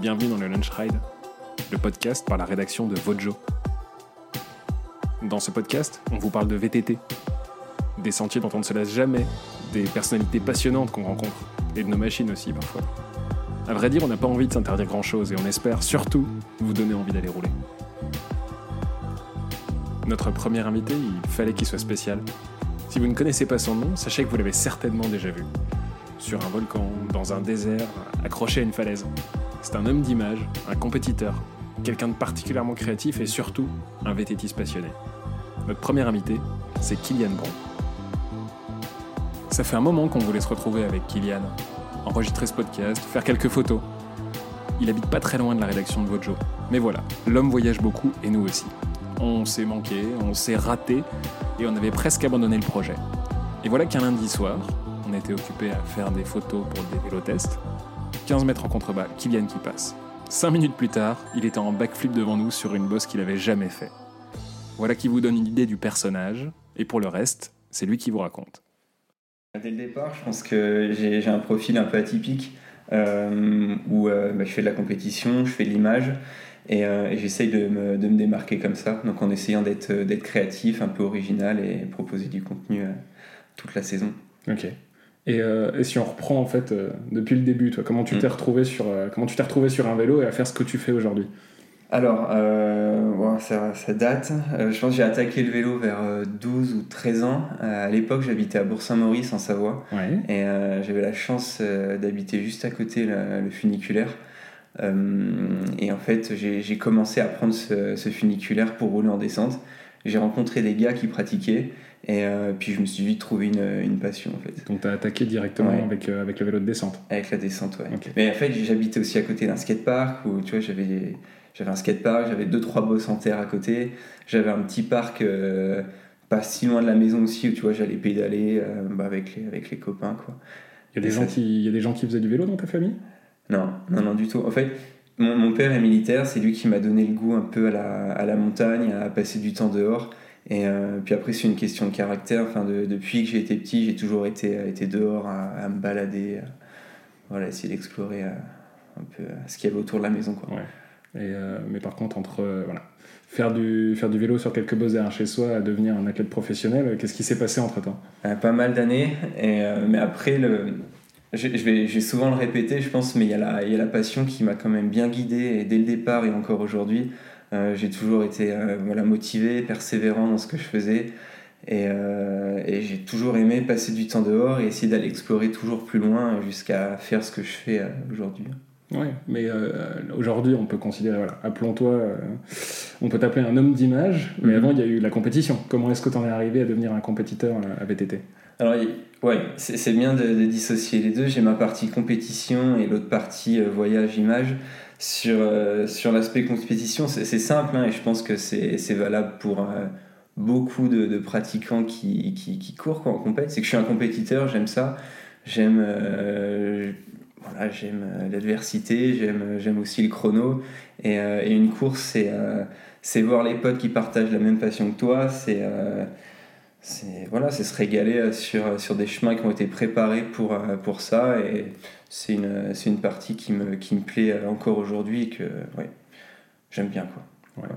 bienvenue dans le Lunch Ride, le podcast par la rédaction de Vojo. Dans ce podcast, on vous parle de VTT, des sentiers dont on ne se lasse jamais, des personnalités passionnantes qu'on rencontre, et de nos machines aussi parfois. À vrai dire, on n'a pas envie de s'interdire grand-chose et on espère surtout vous donner envie d'aller rouler. Notre premier invité, il fallait qu'il soit spécial. Si vous ne connaissez pas son nom, sachez que vous l'avez certainement déjà vu. Sur un volcan, dans un désert, accroché à une falaise. C'est un homme d'image, un compétiteur, quelqu'un de particulièrement créatif et surtout un VTTiste passionné. Notre premier invité, c'est Kylian Bron. Ça fait un moment qu'on voulait se retrouver avec Kylian, enregistrer ce podcast, faire quelques photos. Il habite pas très loin de la rédaction de Vojo. Mais voilà, l'homme voyage beaucoup et nous aussi. On s'est manqué, on s'est raté et on avait presque abandonné le projet. Et voilà qu'un lundi soir, on était occupé à faire des photos pour des vélotests. 15 mètres en contrebas, Kylian qui passe. 5 minutes plus tard, il était en backflip devant nous sur une bosse qu'il avait jamais fait. Voilà qui vous donne une idée du personnage, et pour le reste, c'est lui qui vous raconte. Dès le départ, je pense que j'ai un profil un peu atypique euh, où euh, bah, je fais de la compétition, je fais de l'image et, euh, et j'essaye de me, de me, démarquer comme ça. Donc en essayant d'être créatif, un peu original et proposer du contenu toute la saison. Ok. Et, et, si on reprend en fait depuis le début, toi, comment tu t'es mm. retrouvé sur comment tu t'es retrouvé sur un vélo et à faire ce que tu fais aujourd'hui? Alors, euh, ça, ça, date. Euh, je pense que j'ai attaqué le vélo vers 12 euh, ou 13 ans. Euh, à l'époque, j'habitais à Bourg-Saint-Maurice, en Savoie. Et j'avais la chance d'habiter juste à côté le, funiculaire. et en fait, j'ai commencé à prendre ce, ce, funiculaire pour rouler en descente. J'ai rencontré des gars qui pratiquaient. Et puis je me suis vite trouvé une, une passion en fait. Donc tu as attaqué directement avec, avec le vélo de descente Avec la descente, ouais. Mais en fait, j'habitais aussi à côté d'un skatepark où tu vois, j'avais j'avais un skatepark, j'avais deux trois bosses en terre à côté, j'avais un petit parc euh, pas si loin de la maison aussi où tu vois j'allais pédaler euh, bah, avec les avec les copains quoi. Il y a des gens qui il y a des gens qui faisaient du vélo dans ta famille? Non, non non du tout. En fait, mon, mon père est militaire, c'est lui qui m'a donné le goût un peu à la, à la montagne, à passer du temps dehors. Et euh, puis après, c'est une question de caractère. Enfin, de, depuis que j'ai été petit, j'ai toujours été, été dehors à, me balader, voilà, essayer d'explorer un peu ce qu'il y avait autour de la maison. Quoi. Ouais. Euh, mais par contre, entre euh, voilà, faire, du, faire du vélo sur quelques bosses derrière chez soi à devenir un athlète professionnel, qu'est-ce qui s'est passé entre temps? Euh, Pas mal d'années, mais après, le, je, je, vais, je vais souvent le répéter, je pense, mais il y, a la, y a la passion qui m'a quand même bien guidé, et dès le départ et encore aujourd'hui, j'ai toujours été voilà, motivé, persévérant dans ce que je faisais. Et, et j'ai toujours aimé passer du temps dehors et essayer d'aller explorer toujours plus loin jusqu'à faire ce que je fais aujourd'hui. Oui, mais euh, aujourd'hui, on peut considérer, voilà, appelons-toi, euh, on peut t'appeler un homme d'image, mais mhm. avant, il y a eu la compétition. Comment est-ce que tu en es arrivé à devenir un compétiteur euh, à VTT Alors, ouais, c'est bien de, dissocier les deux. J'ai ma partie compétition et l'autre partie voyage-image. Sur, sur l'aspect compétition, c'est simple, hein, et je pense que c'est valable pour beaucoup de, pratiquants qui, qui, qui courent en compète. C'est que je suis un compétiteur, j'aime ça. J'aime voilà, j'aime euh, l'adversité, j'aime, aussi le chrono. Et, euh, et une course, c'est, euh, voir les potes qui partagent la même passion que toi. C'est, voilà, se régaler sur, sur des chemins qui ont été préparés pour, pour ça. Et c'est une, c'est une partie qui me, qui me plaît encore aujourd'hui et que ouais, j'aime bien. Quoi. Ouais.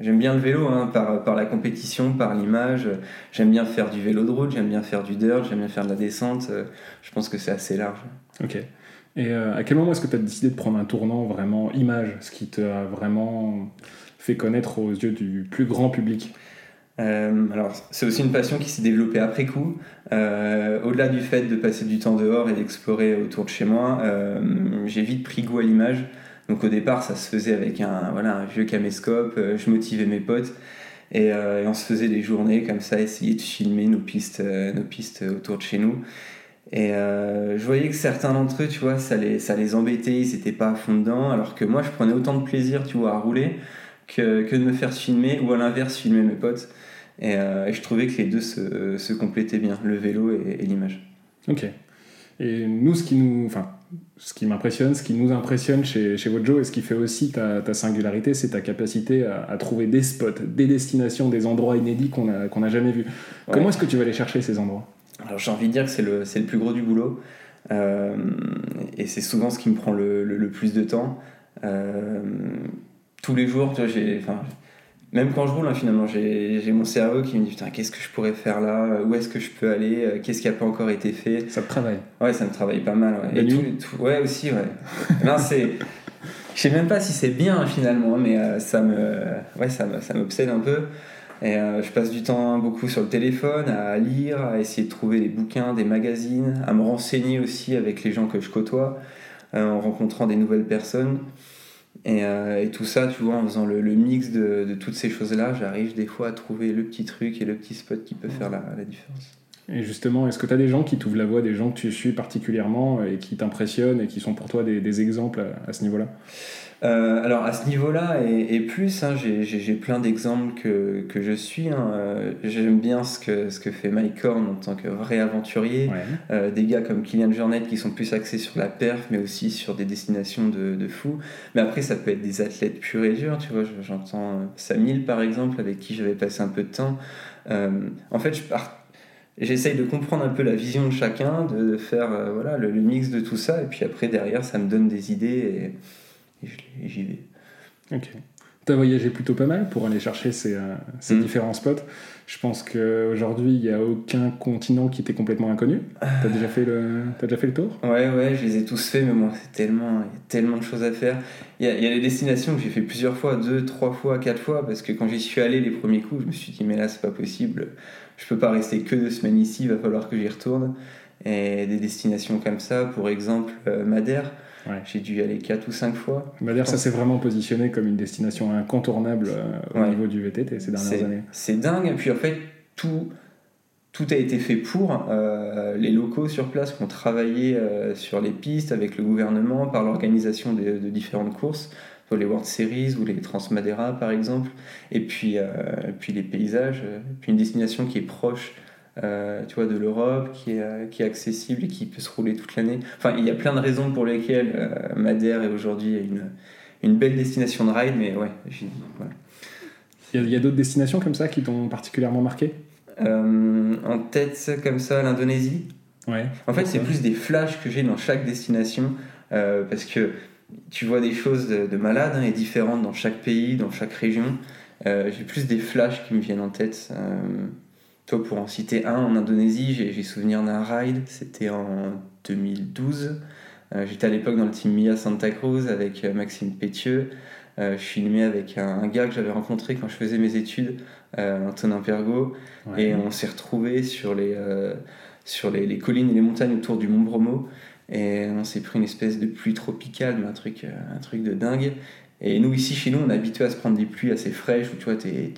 j'aime bien le vélo hein, par, par la compétition, par l'image. J'aime bien faire du vélo de route, j'aime bien faire du dirt, j'aime bien faire de la descente. Je pense que c'est assez large. Ok. Et euh, à quel moment est-ce que tu as décidé de prendre un tournant vraiment image, ce qui t'a vraiment fait connaître aux yeux du plus grand public? Euh, alors, c'est aussi une passion qui s'est développée après coup. Euh, au-delà du fait de passer du temps dehors et d'explorer autour de chez moi, j'ai vite pris goût à l'image. Donc, au départ, ça se faisait avec un, voilà, un vieux caméscope. je motivais mes potes et, et, on se faisait des journées comme ça, essayer de filmer nos pistes, nos pistes autour de chez nous. Et euh, je voyais que certains d'entre eux, tu vois, ça les, ça les embêtait, ils n'étaient pas à fond dedans, alors que moi, je prenais autant de plaisir, tu vois, à rouler que, que de me faire filmer, ou à l'inverse, filmer mes potes. Et, euh, et, je trouvais que les deux se, se complétaient bien, le vélo et, l'image. Ok. Et nous, ce qui nous, enfin, ce qui m'impressionne, ce qui nous impressionne chez, chez Vojo et ce qui fait aussi ta, ta singularité, c'est ta capacité à, à, trouver des spots, des destinations, des endroits inédits qu'on n'a a jamais vus. Comment est-ce que tu vas aller chercher ces endroits? Alors j'ai envie de dire que c'est le, le plus gros du boulot. Euh, et c'est souvent ce qui me prend le, le, plus de temps. tous les jours, tu vois, j'ai, même quand je roule, hein, finalement, j'ai mon cerveau qui me dit Putain, qu'est-ce que je pourrais faire là? Où est-ce que je peux aller? Qu'est-ce qui n'a pas encore été fait? Ça te travaille Ouais, ça me travaille pas mal. Ouais. Et tout, ouais, aussi, ouais. non, c'est. Je sais même pas si c'est bien finalement, mais euh, ça me, ouais, ça ça m'obsède un peu. Et euh, je passe du temps beaucoup sur le téléphone, à lire, à essayer de trouver des bouquins, des magazines, à me renseigner aussi avec les gens que je côtoie, euh, en rencontrant des nouvelles personnes. Et, et, tout ça, tu vois, en faisant le, mix de, de, toutes ces choses-là, j'arrive des fois à trouver le petit truc et le petit spot qui peut faire la, la différence. Et justement, est-ce que tu as des gens qui t'ouvrent la voie, des gens que tu suis particulièrement et qui t'impressionnent et qui sont pour toi des, des exemples à, ce niveau-là? Euh, alors à ce niveau-là et, plus, hein, j'ai plein d'exemples que, que, je suis. Hein. Euh, j'aime bien ce que, ce que fait Mike Horn en tant que vrai aventurier. Euh, des gars comme Kylian Jornet qui sont plus axés sur la perf, mais aussi sur des destinations de, de fou. Mais après, ça peut être des athlètes purs et durs. Tu vois, j'entends Samil par exemple, avec qui j'avais passé un peu de temps. en fait, je pars j'essaye de comprendre un peu la vision de chacun, de faire euh, voilà, le, mix de tout ça, et puis après, derrière, ça me donne des idées et, j'y vais. Ok. Tu as voyagé plutôt pas mal pour aller chercher ces, euh, ces mm. différents spots. Je pense qu'aujourd'hui, il n'y a aucun continent qui était complètement inconnu. Tu as, déjà fait le, as déjà fait le tour? Ouais, ouais, je les ai tous faits, mais moi, c'est tellement, il y a tellement de choses à faire. Il y a, il y a des destinations que j'ai fait plusieurs fois, deux, trois fois, quatre fois, parce que quand j'y suis allé les premiers coups, je me suis dit, mais là, c'est pas possible je peux pas rester que deux semaines ici, il va falloir que j'y retourne. Et des destinations comme ça, pour exemple euh, Madère, j'ai dû y aller quatre ou cinq fois. Madère, ça s'est vraiment positionné comme une destination incontournable euh, au niveau du VTT ces dernières années. C'est dingue, et puis en fait, tout, tout a été fait pour. Euh, les locaux sur place qui ont travaillé sur les pistes avec le gouvernement par l'organisation de, de, différentes courses les World Series ou les Transmadeira par exemple, et puis, euh, puis les paysages, euh, puis une destination qui est proche euh, tu vois, de l'Europe, qui est, qui est accessible et qui peut se rouler toute l'année. Enfin, il y a plein de raisons pour lesquelles Madère est aujourd'hui une, une belle destination de ride, mais ouais, voilà. Il y a, d'autres destinations comme ça qui t'ont particulièrement marqué? En tête, comme ça, l'Indonésie? Ouais. En fait, c'est plus des flashs que j'ai dans chaque destination, parce que tu vois des choses de, de malades hein, et différentes dans chaque pays, dans chaque région. Euh, j'ai plus des flashs qui me viennent en tête. Euh, toi, pour en citer un, en Indonésie, j'ai souvenir d'un ride, c'était en 2012. Euh, j'étais à l'époque dans le team Mia Santa Cruz avec Maxime Pétieux. je suis filmé avec un, gars que j'avais rencontré quand je faisais mes études, Antonin Pergo, et on s'est retrouvé sur, les, sur les, les, collines et les montagnes autour du Mont Bromo. Et on s'est pris une espèce de pluie tropicale, mais un truc, euh, un truc de dingue. Et nous, ici, chez nous, on est habitué à se prendre des pluies assez fraîches où tu vois, es,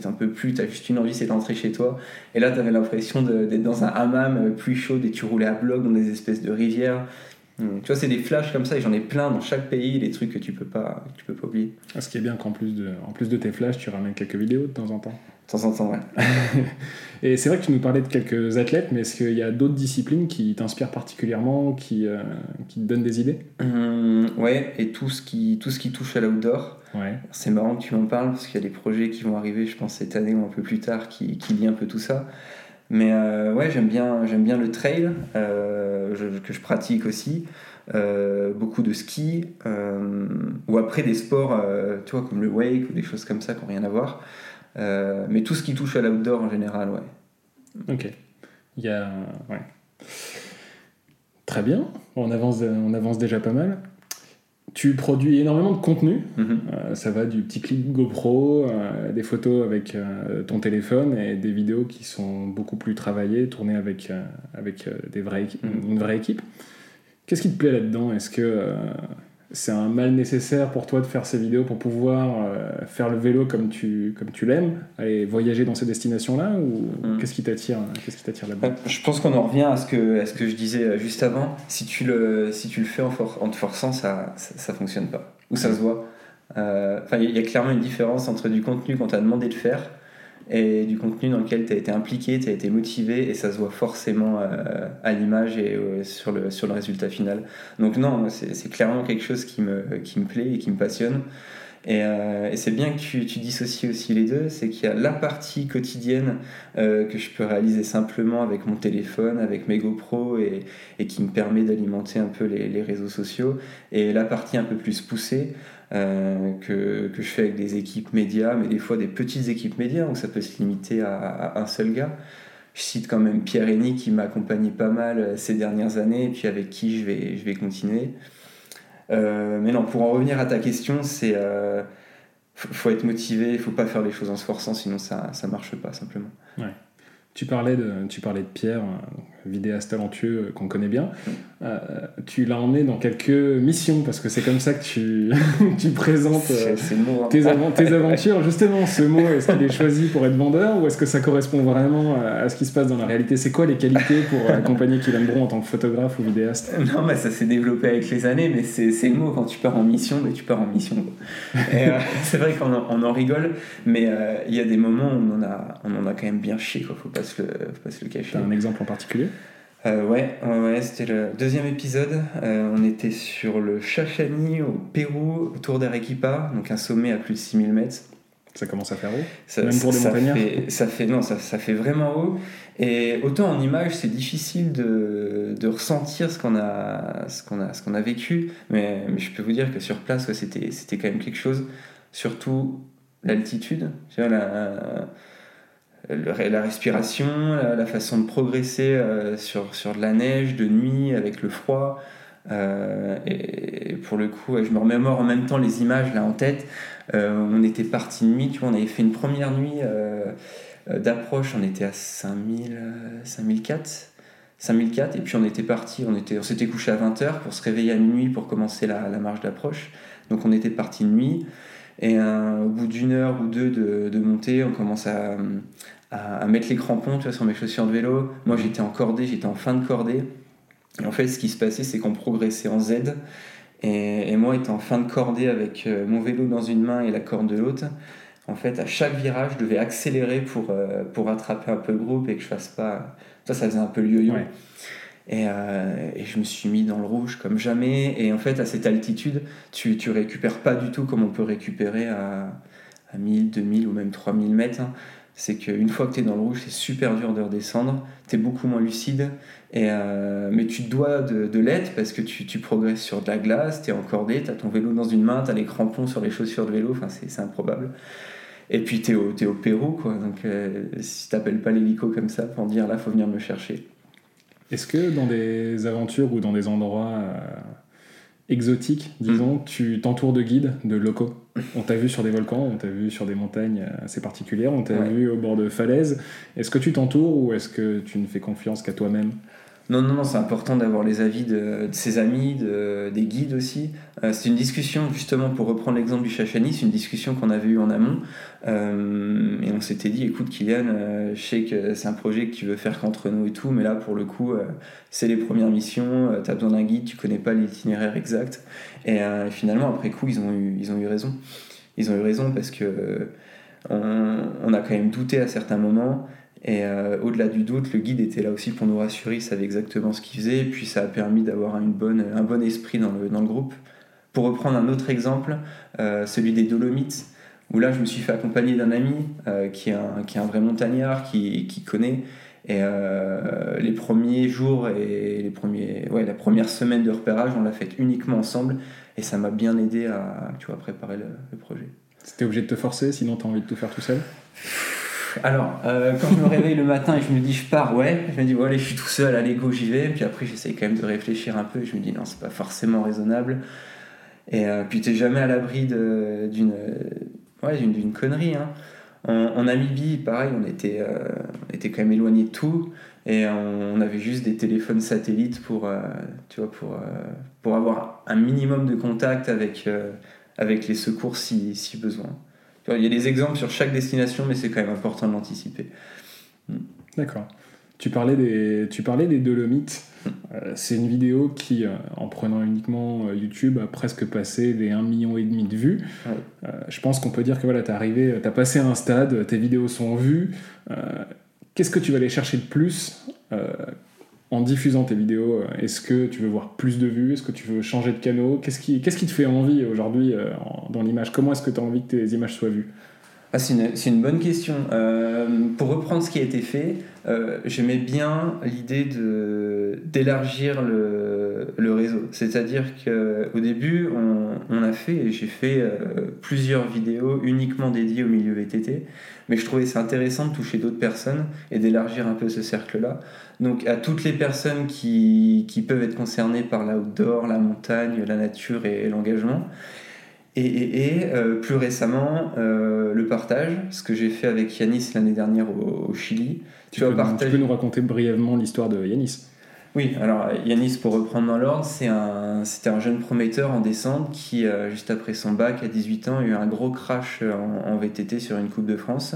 tu un peu plus, tu as juste une envie, c'est d'entrer chez toi. Et là, tu avais l'impression d'être dans un hammam euh, pluie chaude et tu roulais à bloc dans des espèces de rivières. Hmm. Tu vois, c'est des flashs comme ça et j'en ai plein dans chaque pays, des trucs que tu peux pas, tu peux pas oublier. Ah, ce qui est bien qu'en plus, de, en plus de tes flashs, tu ramènes quelques vidéos de temps en temps. De temps en temps, ouais. et c'est vrai que tu nous parlais de quelques athlètes, mais est-ce qu'il y a d'autres disciplines qui t'inspirent particulièrement, qui, euh, qui te donnent des idées? Hum, Ouais, et tout ce qui, tout ce qui touche à l'outdoor. Ouais. C'est marrant que tu m'en parles, parce qu'il y a des projets qui vont arriver, je pense, cette année ou un peu plus tard, qui, qui lient un peu tout ça. Mais euh, ouais, j'aime bien, j'aime bien le trail, euh, que je pratique aussi. beaucoup de ski, ou après des sports, tu vois, comme le wake ou des choses comme ça qui n'ont rien à voir. Euh, mais tout ce qui touche à l'outdoor en général, ouais. Ok. Il y a. Ouais. Très bien. On avance, on avance déjà pas mal. Tu produis énormément de contenu. Mhm. Euh, ça va du petit clip GoPro, euh, des photos avec ton téléphone et des vidéos qui sont beaucoup plus travaillées, tournées avec, avec des vrais, mhm. une vraie équipe. Qu'est-ce qui te plaît là-dedans? Est-ce que c'est un mal nécessaire pour toi de faire ces vidéos pour pouvoir euh, faire le vélo comme tu, comme tu l'aimes, aller voyager dans ces destinations-là ou mm. qu'est-ce qui t'attire qu'est-ce qui t'attire là-bas? Je pense qu'on en revient à ce que, à ce que je disais euh, juste avant. Si tu le, si tu le fais en, en te forçant, ça, ça, fonctionne pas ou ça se voit. Euh, il y, a clairement une différence entre du contenu qu'on t'a demandé de faire et du contenu dans lequel tu as été impliqué, tu as été motivé et ça se voit forcément euh, à l'image et sur, le, sur le résultat final. Donc non, c'est clairement quelque chose qui me, qui me plaît et qui me passionne. Et, c'est bien que tu, tu, dissocies aussi les deux, c'est qu'il y a la partie quotidienne que je peux réaliser simplement avec mon téléphone, avec mes GoPro et, et qui me permet d'alimenter un peu les, les, réseaux sociaux, et la partie un peu plus poussée que, que, je fais avec des équipes médias, mais des fois des petites équipes médias, donc ça peut se limiter à, à un seul gars je cite quand même Pierre Henny qui m'a accompagné pas mal euh, ces dernières années et puis avec qui je vais, je vais continuer. Euh, mais non, pour en revenir à ta question, c'est euh, faut être motivé, faut pas faire les choses en se forçant, sinon ça ça marche pas simplement. Tu parlais de, tu parlais de Pierre, vidéaste talentueux qu'on connaît bien. Euh, tu l'as emmené dans quelques missions parce que c'est comme ça que tu, tu présentes euh, hein. tes, tes, aventures. Justement, ce mot, est-ce qu'il est choisi pour être vendeur ou est-ce que ça correspond vraiment à, ce qui se passe dans la réalité? C'est quoi les qualités pour accompagner Kylian Bron en tant que photographe ou vidéaste? Non, mais ça s'est développé avec les années, mais c'est le mot quand tu pars en mission, mais tu pars en mission. Euh, c'est vrai qu'on en, en, rigole, mais il y a des moments où on en a, on en a quand même bien chié, quoi. Faut pas se le, faut pas se le cacher. un exemple en particulier euh, ouais, ouais, c'était le deuxième épisode. Euh, on était sur le Chachani au Pérou, autour d'Arequipa, donc un sommet à plus de 6000 mètres. Ça commence à faire haut Même pour des montagnards ça fait, Non, ça, ça, fait vraiment haut. Et autant en image, c'est difficile de, de, ressentir ce qu'on a, ce qu'on a, ce qu'on a vécu, mais, mais, je peux vous dire que sur place, c'était, c'était quand même quelque chose. Surtout l'altitude. Tu vois, la, la respiration, la, façon de progresser euh, sur, sur de la neige, de nuit, avec le froid. Euh, et, pour le coup, je me remémore en même temps les images là en tête. Euh, on était parti de nuit, tu vois, on avait fait une première nuit d'approche, on était à 5000, 5004. 5004 et puis on était parti, on, on s'était couché à 20h pour se réveiller à minuit pour commencer la, la marche d'approche. Donc on était parti de nuit. Et au bout d'une heure ou deux de, de montée, on commence à, à, mettre les crampons tu vois, sur mes chaussures de vélo. Moi, j'étais en cordée, j'étais en fin de cordée. Et en fait, ce qui se passait, c'est qu'on progressait en Z. Et, moi, étant en fin de cordée avec euh, mon vélo dans une main et la corde de l'autre, en fait, à chaque virage, je devais accélérer pour, euh, pour rattraper un peu le groupe et que je fasse pas. Ça, ça faisait un peu le yo-yo. Et, euh, et, je me suis mis dans le rouge comme jamais. Et en fait, à cette altitude, tu, tu récupères pas du tout comme on peut récupérer à, à 1000, 2000 ou même 3000 mètres. Hein. C'est qu'une fois que tu es dans le rouge, c'est super dur de redescendre. Tu es beaucoup moins lucide. Et, euh, mais tu te dois de, de l'être parce que tu, tu, progresses sur de la glace, tu es encordé, tu as ton vélo dans une main, tu as les crampons sur les chaussures de vélo. Enfin, c'est improbable. Et puis tu es, es, au Pérou, quoi. Donc euh, si tu pas l'hélico comme ça pour dire là, faut venir me chercher. Est-ce que dans des aventures ou dans des endroits euh, exotiques, disons, mm. tu t'entoures de guides, de locaux? On t'a vu sur des volcans, on t'a vu sur des montagnes assez particulières, on t'a vu au bord de falaises. Est-ce que tu t'entoures ou est-ce que tu ne fais confiance qu'à toi-même? Non, non, non, c'est important d'avoir les avis de, ses amis, de, des guides aussi. Euh, c'est une discussion, justement, pour reprendre l'exemple du Chachani, c'est une discussion qu'on avait eue en amont. Euh, et on s'était dit, écoute, Kylian, euh, je sais que c'est un projet que tu veux faire qu'entre nous et tout, mais là, pour le coup, c'est les premières missions, tu as besoin d'un guide, tu connais pas l'itinéraire exact. Et finalement, après coup, ils ont, eu, raison. Ils ont eu raison parce que on, on a quand même douté à certains moments. Et euh, au-delà du doute, le guide était là aussi pour nous rassurer, il savait exactement ce qu'il faisait, et puis ça a permis d'avoir un bon esprit dans le, groupe. Pour reprendre un autre exemple, euh, celui des Dolomites, où là je me suis fait accompagner d'un ami euh, qui, est un, vrai montagnard, qui, connaît. Et les premiers jours et les premiers, ouais, la première semaine de repérage, on l'a fait uniquement ensemble, et ça m'a bien aidé à préparer le, le projet. C'était obligé de te forcer, sinon tu as envie de tout faire tout seul? Alors, euh, quand je me réveille le matin et je me dis je pars, ouais, je me dis, voilà, je suis tout seul, allez, go, j'y vais. Puis après, j'essaye quand même de réfléchir un peu. Et je me dis, non, c'est pas forcément raisonnable. Et euh, puis, t'es jamais à l'abri d'une ouais, connerie. Hein. En, Namibie, pareil, on était, euh, on était quand même éloigné de tout. Et on, avait juste des téléphones satellites pour, tu vois, pour, pour avoir un minimum de contact avec, avec les secours si, si besoin. Il y a des exemples sur chaque destination, mais c'est quand même important de l'anticiper. Hmm. D'accord. Tu parlais des, tu parlais des Dolomites. Hmm. Euh, c'est une vidéo qui, euh, en prenant uniquement euh, YouTube, a presque passé les 1,5 million et demi de vues. je pense qu'on peut dire que voilà, tu arrivé, tu as passé un stade, tes vidéos sont vues. Qu'est-ce que tu vas aller chercher de plus en diffusant tes vidéos, est-ce que tu veux voir plus de vues? Est-ce que tu veux changer de canal Qu'est-ce qui, qu'est-ce qui te fait envie aujourd'hui dans l'image? Comment est-ce que tu as envie que tes images soient vues? Ah, c'est, une, une, bonne question. Euh, pour reprendre ce qui a été fait, euh, j'aimais bien l'idée de, d'élargir le, le réseau. C'est-à-dire qu'au début, on, on, a fait, j'ai fait euh, plusieurs vidéos uniquement dédiées au milieu VTT, mais je trouvais c'est intéressant de toucher d'autres personnes et d'élargir un peu ce cercle-là. Donc à toutes les personnes qui, qui peuvent être concernées par l'outdoor, la montagne, la nature et l'engagement. Et, euh, plus récemment, euh, le partage, ce que j'ai fait avec Yanis l'année dernière au, Chili. Tu, peux, tu, peux, nous raconter brièvement l'histoire de Yanis Oui, alors Yanis, pour reprendre dans l'ordre, c'était un, un jeune prometteur en descente qui, euh, juste après son bac, à 18 ans, a eu un gros crash en, VTT sur une Coupe de France.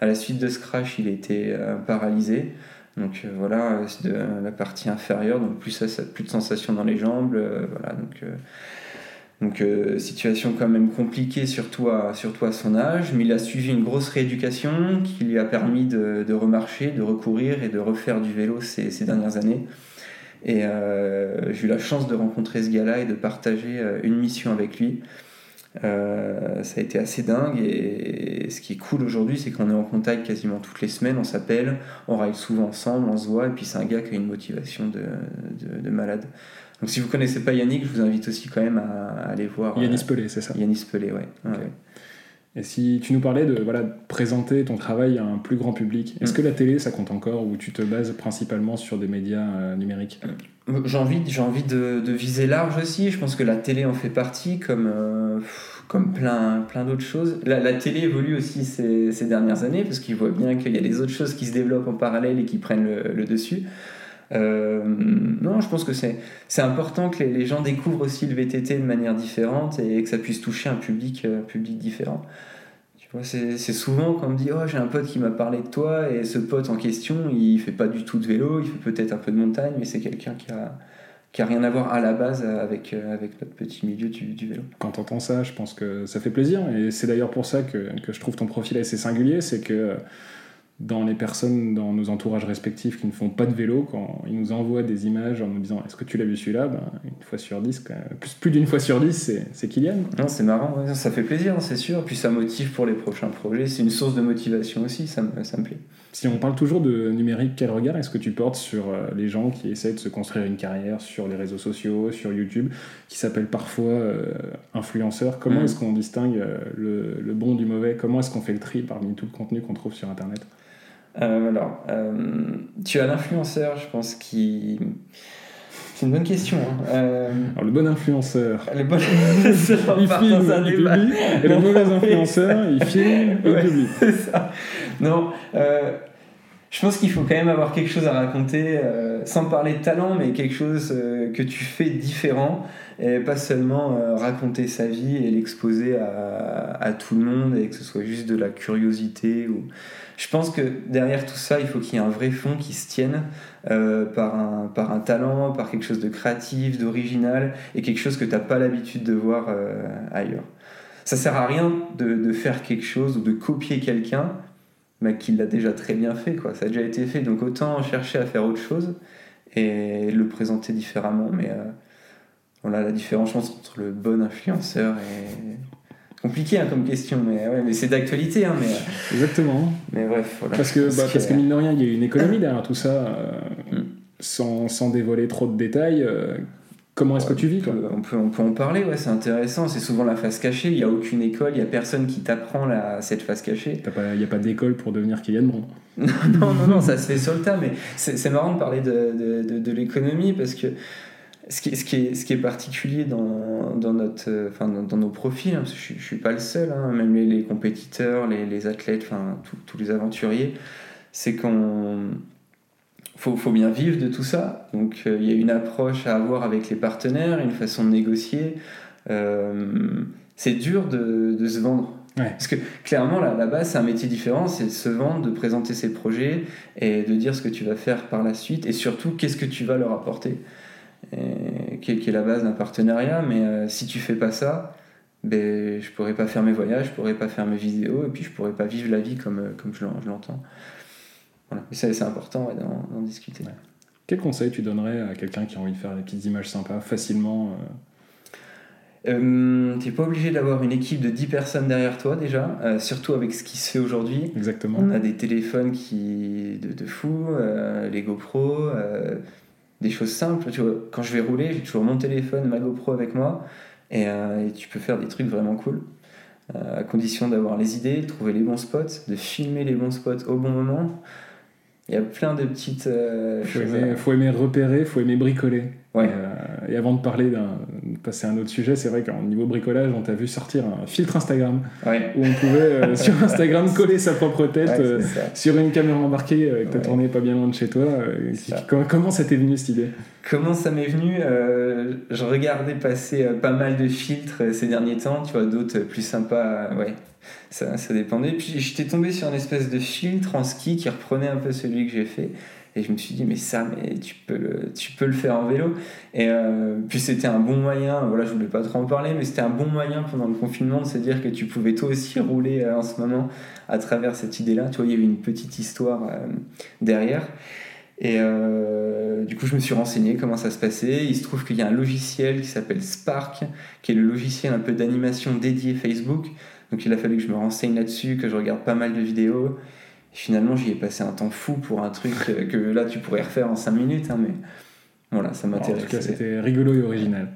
À la suite de ce crash, il était paralysé. Donc voilà, de la partie inférieure, donc plus, plus de sensations dans les jambes. voilà, donc donc euh, situation quand même compliquée, surtout à, surtout à son âge, mais il a suivi une grosse rééducation qui lui a permis de, de remarcher, de recourir et de refaire du vélo ces, ces dernières années. Et euh, j'ai eu la chance de rencontrer ce gars-là et de partager euh, une mission avec lui. Ça a été assez dingue et, ce qui est cool aujourd'hui c'est qu'on est en contact quasiment toutes les semaines, on s'appelle, on ride souvent ensemble, on se voit et puis c'est un gars qui a une motivation de, de malade. Donc si vous connaissez pas Yannick, je vous invite aussi quand même à, aller voir. Yannis euh, Pelé, c'est ça Yannis Pelé, ouais. Et si tu nous parlais de voilà, présenter ton travail à un plus grand public, est-ce mm. que la télé, ça compte encore ou tu te bases principalement sur des médias euh, numériques? Euh, J'ai envie, j'ai envie de, viser large aussi. Je pense que la télé en fait partie, comme, comme plein, plein d'autres choses. La, télé évolue aussi ces, ces dernières années parce qu'il voit bien qu'il y a des autres choses qui se développent en parallèle et qui prennent le, le dessus. Euh, non, je pense que c'est, important que les, gens découvrent aussi le VTT de manière différente et que ça puisse toucher un public, euh, public différent. Tu vois, c'est, souvent quand on me dit Oh, j'ai un pote qui m'a parlé de toi, et ce pote en question, il fait pas du tout de vélo, il fait peut-être un peu de montagne, mais c'est quelqu'un qui a, qui a rien à voir à la base avec, euh, notre petit milieu du, vélo. Quand on entend ça, je pense que ça fait plaisir, et c'est d'ailleurs pour ça que, que je trouve ton profil assez singulier, c'est que dans les personnes dans nos entourages respectifs qui ne font pas de vélo, quand ils nous envoient des images en nous disant est-ce que tu l'as vu celui-là? Ben, Une fois sur dix, plus, plus d'une fois sur dix, c'est Kylian. Non, c'est marrant, ça fait plaisir, c'est sûr. Puis ça motive pour les prochains projets. C'est une source de motivation aussi, ça me, ça me plaît. Si on parle toujours de numérique, quel regard est-ce que tu portes sur euh, les gens qui essaient de se construire une carrière sur les réseaux sociaux, sur YouTube, qui s'appellent parfois euh, influenceurs? Comment mm. est-ce qu'on distingue euh, le, le bon du mauvais? Comment est-ce qu'on fait le tri parmi tout le contenu qu'on trouve sur Internet? Euh, alors, euh, tu as l'influenceur, je pense, qui. C'est une bonne question. Hein. Euh, alors, le bon influenceur. Le bon influenceur, il filme, il publie. Et le mauvais influenceur, il filme, il publie. C'est ça. Non, je pense qu'il faut quand même avoir quelque chose à raconter, sans parler de talent, mais quelque chose que tu fais différent, et pas seulement raconter sa vie et l'exposer à, tout le monde, et que ce soit juste de la curiosité je pense que derrière tout ça, il faut qu'il y ait un vrai fond qui se tienne euh, par, un, talent, par quelque chose de créatif, d'original, et quelque chose que tu n'as pas l'habitude de voir euh, ailleurs. Ça sert à rien de, faire quelque chose ou de copier quelqu'un mais qui l'a déjà très bien fait. Quoi. Ça a déjà été fait, donc autant chercher à faire autre chose et le présenter différemment. Mais euh, voilà la différence entre le bon influenceur et compliqué hein, comme question, mais, ouais, mais c'est d'actualité. Hein, mais, euh, Exactement. Mais bref, voilà. Parce que, bah, parce que mine de rien, il y a une économie derrière tout ça, euh, mm. sans, sans, dévoiler trop de détails. Euh, comment est-ce que tu vis quoi on, peut, on peut en parler, ouais, c'est intéressant. C'est souvent la face cachée. Il n'y a aucune école, il n'y a personne qui t'apprend cette face cachée. Il n'y a pas d'école pour devenir Kylian Bron. non, non, non, ça se fait sur le tas, mais c'est marrant de parler de, de, de l'économie parce que ce qui, ce, qui est, ce qui est particulier dans, dans, notre, enfin, dans, nos profils, hein, parce que je ne suis pas le seul, hein, même les, les, compétiteurs, les, les athlètes, enfin, tous les aventuriers, c'est qu'on faut, faut, bien vivre de tout ça. Donc euh, il y a une approche à avoir avec les partenaires, une façon de négocier. Euh, c'est dur de, de, se vendre. Parce que clairement, là, là-bas, c'est un métier différent, c'est de se vendre, de présenter ses projets et de dire ce que tu vas faire par la suite et surtout qu'est-ce que tu vas leur apporter qui, est, la base d'un partenariat. Mais euh, si tu fais pas ça, ben, je pourrais pas faire mes voyages, je pourrais pas faire mes vidéos, et puis je pourrais pas vivre la vie comme, comme je l'entends. Voilà. Et c'est important d'en discuter. Quel conseil tu donnerais à quelqu'un qui a envie de faire des petites images sympas facilement euh, T'es pas obligé d'avoir une équipe de 10 personnes derrière toi déjà, euh, surtout avec ce qui se fait aujourd'hui. Exactement. On a des téléphones qui de, de fou, euh, les GoPro, euh, des choses simples. Tu vois, quand je vais rouler, j'ai toujours mon téléphone, ma GoPro avec moi, et, et tu peux faire des trucs vraiment cool. à condition d'avoir les idées, de trouver les bons spots, de filmer les bons spots au bon moment. Il y a plein de petites euh, faut Aimer, faut aimer repérer, faut aimer bricoler. Ouais. Et, euh, et, avant de parler d'un, passer à un autre sujet, c'est vrai qu'au niveau bricolage, on t'a vu sortir un filtre Instagram ouais. où on pouvait euh, sur Instagram coller sa propre tête Ouais, euh, sur une caméra embarquée que t'as tournée pas bien loin de chez toi. comment, comment ça t'est venu cette idée? Comment ça m'est venu Je regardais passer pas mal de filtres ces derniers temps, tu vois, d'autres plus sympas, ouais, ça, ça dépendait. Puis j'étais tombé sur une espèce de filtre en ski qui reprenait un peu celui que j'ai fait. Et je me suis dit, mais ça, mais tu peux le, tu peux le faire en vélo. Et euh, puis c'était un bon moyen, voilà, je voulais pas trop en parler, mais c'était un bon moyen pendant le confinement de se dire que tu pouvais toi aussi rouler euh, en ce moment à travers cette idée-là. Tu vois, il y avait une petite histoire euh, derrière. Et du coup, je me suis renseigné comment ça se passait. Il se trouve qu'il y a un logiciel qui s'appelle Spark, qui est le logiciel un peu d'animation dédié Facebook. Donc il a fallu que je me renseigne là-dessus, que je regarde pas mal de vidéos. Et finalement, j'y ai passé un temps fou pour un truc euh, que là, tu pourrais refaire en 5 minutes. hein, mais voilà, ça En tout cas, m'intéresse. c'était rigolo et original.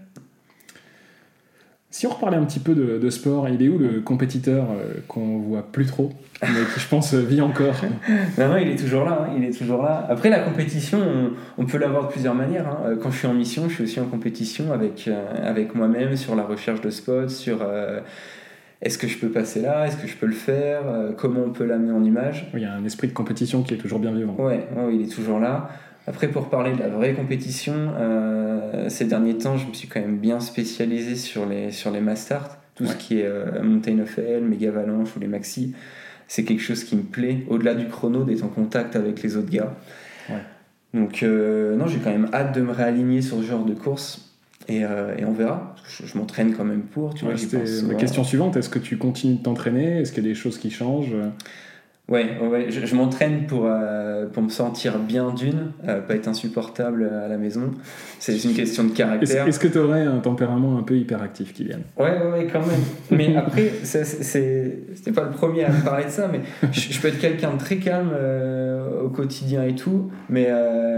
Si on reparlait un petit peu de, de sport, il est où le compétiteur euh, qu'on voit plus trop, mais qui je pense vit encore? Non, non, il est toujours là. hein, il est toujours là. Après, la compétition, on, on peut l'avoir de plusieurs manières. hein. Euh, Quand je suis en mission, je suis aussi en compétition avec, euh, avec moi-même sur la recherche de spots, sur euh, est-ce que je peux passer là, est-ce que je peux le faire, euh, comment on peut l'amener en image? Il y a un esprit de compétition qui est toujours bien vivant. Ouais, ouais, il est toujours là. Après, pour parler de la vraie compétition, euh, ces derniers temps, je me suis quand même bien spécialisé sur les, sur les Mastart, tout Ouais. ce qui est euh, Mountain of Hell, Mega Avalanche ou les Maxi. C'est quelque chose qui me plaît, au-delà du chrono, d'être en contact avec les autres gars. Ouais. Donc, euh, non, j'ai quand même hâte de me réaligner sur ce genre de course. Et, euh, et on verra. Je, je m'entraîne quand même pour, tu vois. Ouais, pense ma souvent. question suivante. Est-ce que tu continues de t'entraîner? Est-ce qu'il y a des choses qui changent? Ouais, ouais, je, je m'entraîne pour, euh, pour me sentir bien d'une, euh, pas être insupportable à la maison. C'est une question de caractère. est-ce que tu aurais un tempérament un peu hyperactif, Kylian? Ouais, ouais, ouais, quand même. Mais après, c'était pas le premier à me parler de ça, mais je, je peux être quelqu'un de très calme euh, au quotidien et tout, mais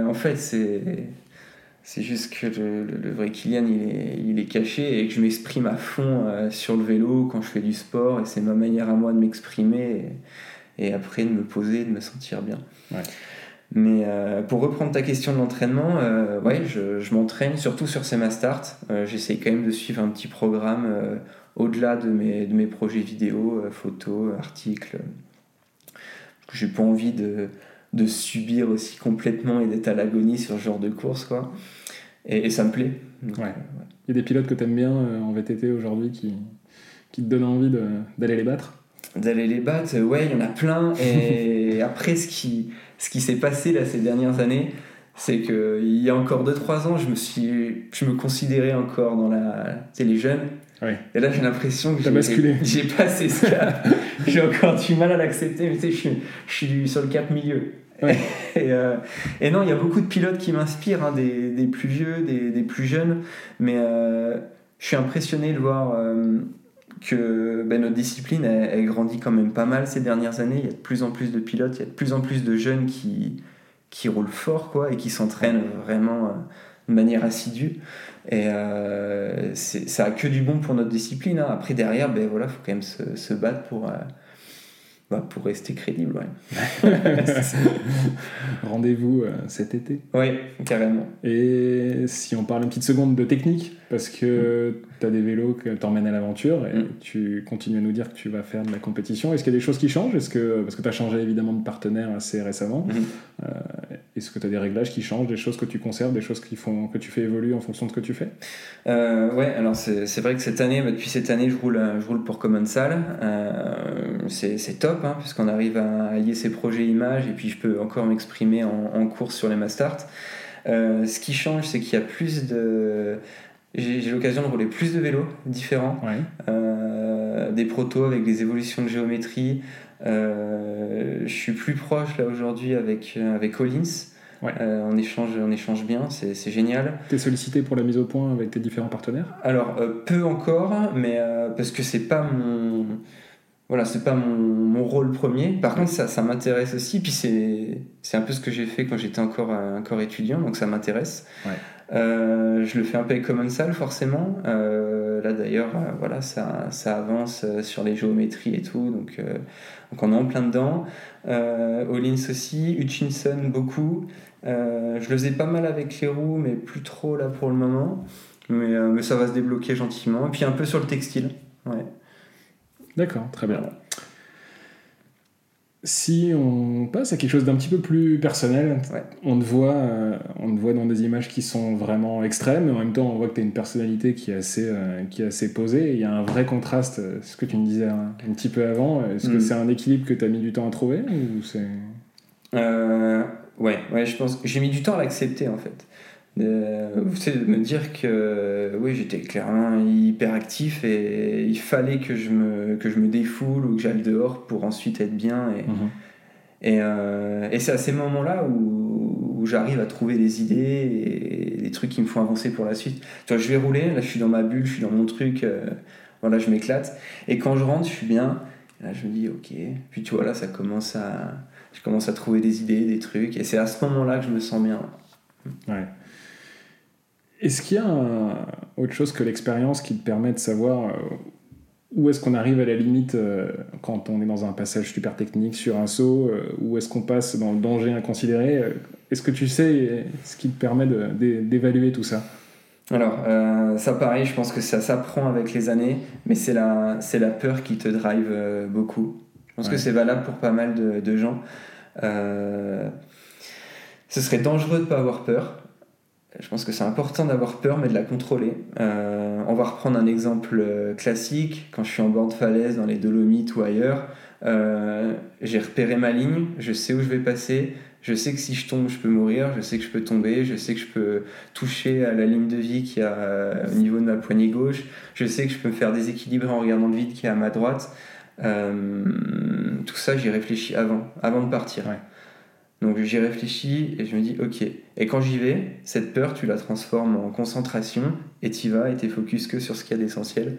en fait, c'est. C'est juste que le, le- le vrai Kylian, il est, il est caché et que je m'exprime à fond euh, sur le vélo quand je fais du sport et c'est ma manière à moi de m'exprimer et, et après de me poser, de me sentir bien. Ouais. Mais euh, pour reprendre ta question de l'entraînement, euh, ouais, je, je m'entraîne surtout sur ces Mastart. Euh, J'essaye quand même de suivre un petit programme au-delà de mes, de mes projets vidéo, photos, articles. J'ai pas envie de, de subir aussi complètement et d'être à l'agonie sur ce genre de course, quoi. Et, et ça me plaît. Donc, Ouais. euh, Il y a des pilotes que tu aimes bien euh, en VTT aujourd'hui qui, qui te donnent envie d'aller les battre? D'aller les battre, euh, ouais, il y en a plein. Et après, ce qui, ce qui s'est passé là ces dernières années, c'est qu'il y a encore 2-3 ans, je me, suis, je me considérais encore dans la. Les jeunes. Ouais. Et là, j'ai l'impression que j'ai- passé ce cap. j'ai encore du mal à l'accepter, mais tu sais, je suis, je suis sur le cap milieu. Euh, et non, il y a beaucoup de pilotes qui m'inspirent, hein, des, plus vieux, des, plus jeunes, mais euh, je suis impressionné de voir euh, que ben, notre discipline, elle, elle grandit quand même pas mal ces dernières années. Il y a de plus en plus de pilotes, il y a de plus en plus de jeunes qui, qui roulent fort quoi, et qui s'entraînent vraiment de manière assidue. Et ça a que du bon pour notre discipline. hein. Après, derrière, ben, voilà, faut quand même se, battre pour, bah, pour rester crédible. Ouais, Rendez-vous euh, cet été. ouais carrément. Et si on parle une petite seconde de technique, parce que tu as des vélos que t'emmènes à l'aventure et Mm. tu continues à nous dire que tu vas faire de la compétition, est-ce qu'il y a des choses qui changent? Est-ce que, Parce que tu as changé évidemment de partenaire assez récemment. Mhm. Euh, est-ce que tu as des réglages qui changent, des choses que tu conserves, des choses qui font, que tu fais évoluer en fonction de ce que tu fais? Euh, ouais, alors c'est vrai que cette année, bah, depuis cette année, je roule, euh, je roule pour Common. Euh, c'est c'est top, hein, puisqu'on arrive à allier ces projets images et puis je peux encore m'exprimer en, en course sur les Mastart. Euh, ce qui change, c'est qu'il y a plus de. J'ai l'occasion de rouler plus de vélos différents, Ouais. euh, des protos avec des évolutions de géométrie. Euh, je suis plus proche là aujourd'hui avec, euh, avec Collins. on, échange, on échange bien, c'est génial. Tu es sollicité pour la mise au point avec tes différents partenaires? Alors, peu encore, mais parce que c'est pas mon voilà, c'est pas mon, mon, rôle premier. Par contre, ça, ça m'intéresse aussi. Puis c'est, un peu ce que j'ai fait quand j'étais encore, encore étudiant, donc ça m'intéresse. Ouais. Euh, je le fais un peu avec Commensal, forcément. Euh, là, d'ailleurs, euh, voilà, ça, ça avance euh, sur les géométries et tout, donc, euh, donc on est en plein dedans. Hollins aussi, Hutchinson beaucoup. je le faisais pas mal avec les roues, mais plus trop là pour le moment. Mais, mais ça va se débloquer gentiment. Et puis un peu sur le textile. Ouais. D'accord, très bien. Si on passe à quelque chose d'un petit peu plus personnel, on, te voit, euh, on te voit dans des images qui sont vraiment extrêmes, mais en même temps on voit que tu as une personnalité qui est assez, euh, qui est assez posée. Il y a un vrai contraste, euh, ce que tu me disais un, petit peu avant. Est-ce que mm. c'est un équilibre que tu as mis du temps à trouver ou c'est... ouais, ouais, je pense que j'ai mis du temps à l'accepter en fait de, me dire que oui, j'étais clairement hyper actif et il fallait que je me, que je me défoule ou que j'aille dehors pour ensuite être bien. Et, mhm. et, euh, et c'est à ces moments-là où, où j'arrive à trouver des idées et des trucs qui me font avancer pour la suite. Tu vois, je vais rouler, là je suis dans ma bulle, je suis dans mon truc, euh, voilà, je m'éclate. Et quand je rentre, je suis bien. Là, je me dis, ok. Puis tu vois, là, ça commence à. Je commence à trouver des idées, des trucs. Et c'est à ce moment-là que je me sens bien. Ouais. Est-ce qu'il y a autre chose que l'expérience qui te permet de savoir euh, où est-ce qu'on arrive à la limite euh, quand on est dans un passage super technique sur un saut euh, Où est-ce qu'on passe dans le danger inconsidéré Est-ce que tu sais ce qui te permet d'évaluer tout ça? Alors, ça pareil, je pense que ça s'apprend avec les années, mais c'est la, la peur qui te drive beaucoup. Je pense que c'est valable pour pas mal de, de gens. ce serait dangereux de ne pas avoir peur. Je pense que c'est important d'avoir peur, mais de la contrôler. Euh, on va reprendre un exemple euh, classique. Quand je suis en bord de falaise, dans les Dolomites ou ailleurs, euh, j'ai repéré ma ligne, je sais où je vais passer, je sais que si je tombe, je peux mourir, je sais que je peux tomber, je sais que je peux toucher à la ligne de vie qui est au niveau de ma poignée gauche, je sais que je peux me faire déséquilibrer en regardant le vide qui est à ma droite. tout ça, j'y réfléchis avant, avant de partir. Donc j'y réfléchis et je me dis ok. Et quand j'y vais, cette peur, tu la transformes en concentration et tu vas et tu focus que sur ce qu'il y a d'essentiel.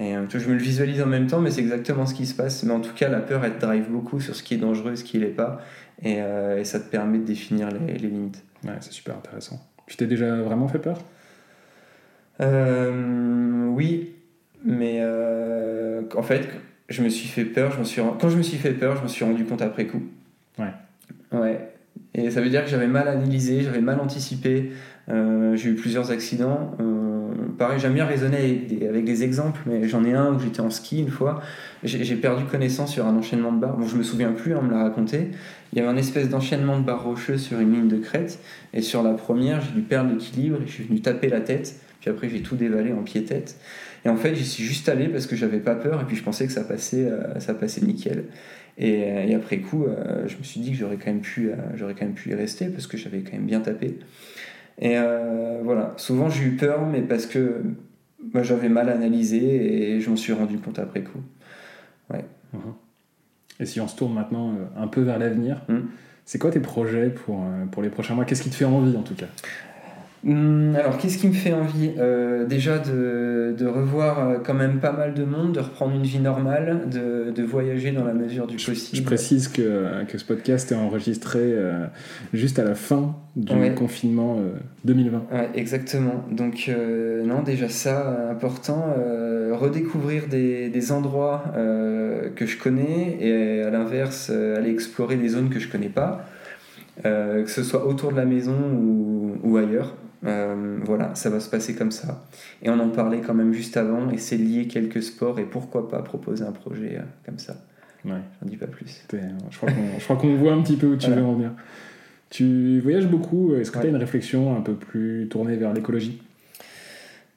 Et euh, je me le visualise en même temps, mais c'est exactement ce qui se passe. Mais en tout cas, la peur, elle te drive beaucoup sur ce qui est dangereux, ce qui l'est pas. Et, euh, et, ça te permet de définir les, les limites. Ouais, c'est super intéressant. Tu t'es déjà vraiment fait peur? Euh, Oui, mais en fait, je me suis fait peur. Je me suis... Quand je me suis fait peur, je me suis rendu compte après coup. Ouais. Ouais. Et ça veut dire que j'avais mal analysé, j'avais mal anticipé. Euh, j'ai eu plusieurs accidents. Euh, pareil, j'aime bien raisonner avec des, exemples, mais j'en ai un où j'étais en ski une fois. J'ai perdu connaissance sur un enchaînement de barres. Bon, je me souviens plus, on me l'a raconté. Il y avait un espèce d'enchaînement de barres rocheuses sur une ligne de crête. Et sur la première, j'ai dû perdre l'équilibre et je suis venu taper la tête. Puis après, j'ai tout dévalé en pied-tête. Et en fait, j'y suis juste allé parce que j'avais pas peur et puis je pensais que ça passait, euh, ça passait nickel. Et, après coup, euh, je me suis dit que j'aurais quand, même pu, euh, j'aurais quand même pu y rester parce que j'avais quand même bien tapé. Et euh, voilà, souvent j'ai eu peur, mais parce que moi j'avais mal analysé et je m'en suis rendu compte après coup. Ouais. Mhm. Et si on se tourne maintenant un peu vers l'avenir, hmm. c'est quoi tes projets pour, pour les prochains mois? Qu'est-ce qui te fait envie en tout cas? Hum, alors, qu'est-ce qui me fait envie euh, Déjà de, de, revoir euh, quand même pas mal de monde, de reprendre une vie normale, de, de voyager dans la mesure du possible. Je, précise que, que, ce podcast est enregistré euh, juste à la fin du confinement 2020. Ouais, exactement. Donc, non, déjà ça, important. redécouvrir des, des endroits que je connais et à l'inverse, aller explorer des zones que je connais pas. que ce soit autour de la maison ou, ou ailleurs. Euh, voilà, ça va se passer comme ça. Et on en parlait quand même juste avant, et c'est lié quelques sports, et pourquoi pas proposer un projet euh, comme ça. Ouais. J'en dis pas plus. Euh, je crois qu'on voit un petit peu où tu veux en venir. Tu voyages beaucoup, est-ce que tu as une réflexion un peu plus tournée vers l'écologie?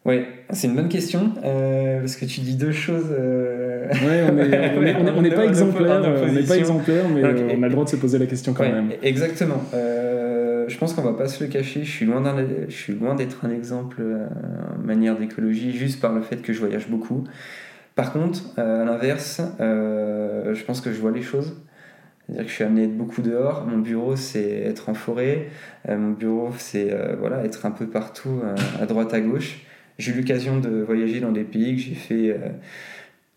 Oui, c'est une bonne question, parce que tu dis deux choses. Ouais, on n'est pas exemplaire, on n'est pas exemplaire, mais on a le droit de se poser la question quand même. Exactement je pense qu'on va pas se le cacher, je suis loin, je suis loin d'être un exemple euh, en manière d'écologie juste par le fait que je voyage beaucoup. Par contre, euh, à l'inverse, euh, je pense que je vois les choses C'est-à-dire que je suis amené à être beaucoup dehors. Mon bureau, c'est être en forêt. mon bureau, c'est voilà, être un peu partout, à droite, à gauche. J'ai eu l'occasion de voyager dans des pays que j'ai fait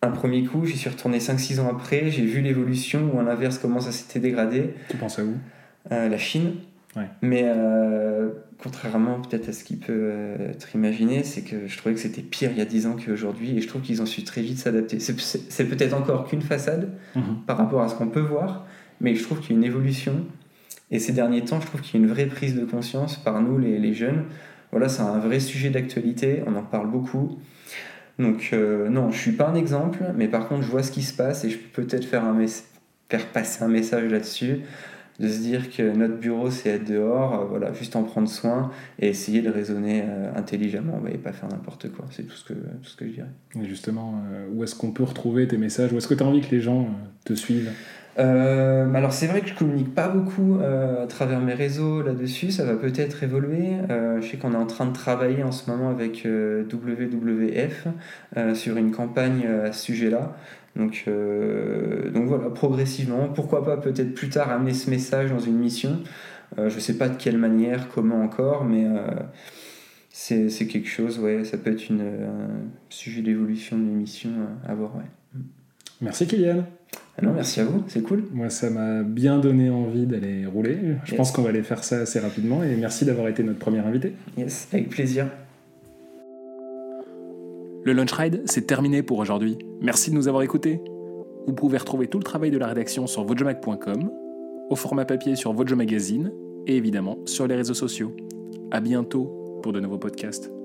un premier coup, j'y suis retourné 5-6 ans après, j'ai vu l'évolution, ou à l'inverse, comment ça s'était dégradé. Tu penses à où? La Chine. Mais euh, contrairement peut-être à ce qui peut euh, être imaginé, c'est que je trouvais que c'était pire il y a 10 ans qu'aujourd'hui et je trouve qu'ils ont su très vite s'adapter. C'est peut-être encore qu'une façade mhm. par rapport à ce qu'on peut voir, mais je trouve qu'il y a une évolution. Et ces derniers temps, je trouve qu'il y a une vraie prise de conscience par nous, les, les jeunes. Voilà, c'est un vrai sujet d'actualité, on en parle beaucoup. Donc, euh, non, je suis pas un exemple, mais par contre, je vois ce qui se passe et je peux peut-être faire, un faire passer un message là-dessus de se dire que notre bureau c'est être dehors, euh, voilà, juste en prendre soin et essayer de raisonner euh, intelligemment et pas faire n'importe quoi. C'est tout ce que, tout ce que je dirais. Et justement, euh, où est-ce qu'on peut retrouver tes messages? Où est-ce que tu as envie que les gens te suivent? Alors c'est vrai que je communique pas beaucoup à travers mes réseaux là-dessus, ça va peut-être évoluer. je sais qu'on est en train de travailler en ce moment avec WWF sur une campagne à ce sujet-là. Donc, euh, donc voilà, progressivement, pourquoi pas peut-être plus tard amener ce message dans une mission. Euh, je ne sais pas de quelle manière, comment encore, mais euh, c'est quelque chose, ouais, ça peut être une, un sujet d'évolution d'une mission à voir. Ouais. Merci Kylian. Ah non, merci à vous, c'est cool. Moi, ça m'a bien donné envie d'aller rouler. Je pense qu'on va aller faire ça assez rapidement et merci d'avoir été notre premier invité. Yes, avec plaisir. Le Lunch Ride, c'est terminé pour aujourd'hui. Merci de nous avoir écoutés. Vous pouvez retrouver tout le travail de la rédaction sur vojomag.com, au format papier sur Vojo Magazine et évidemment sur les réseaux sociaux. À bientôt pour de nouveaux podcasts.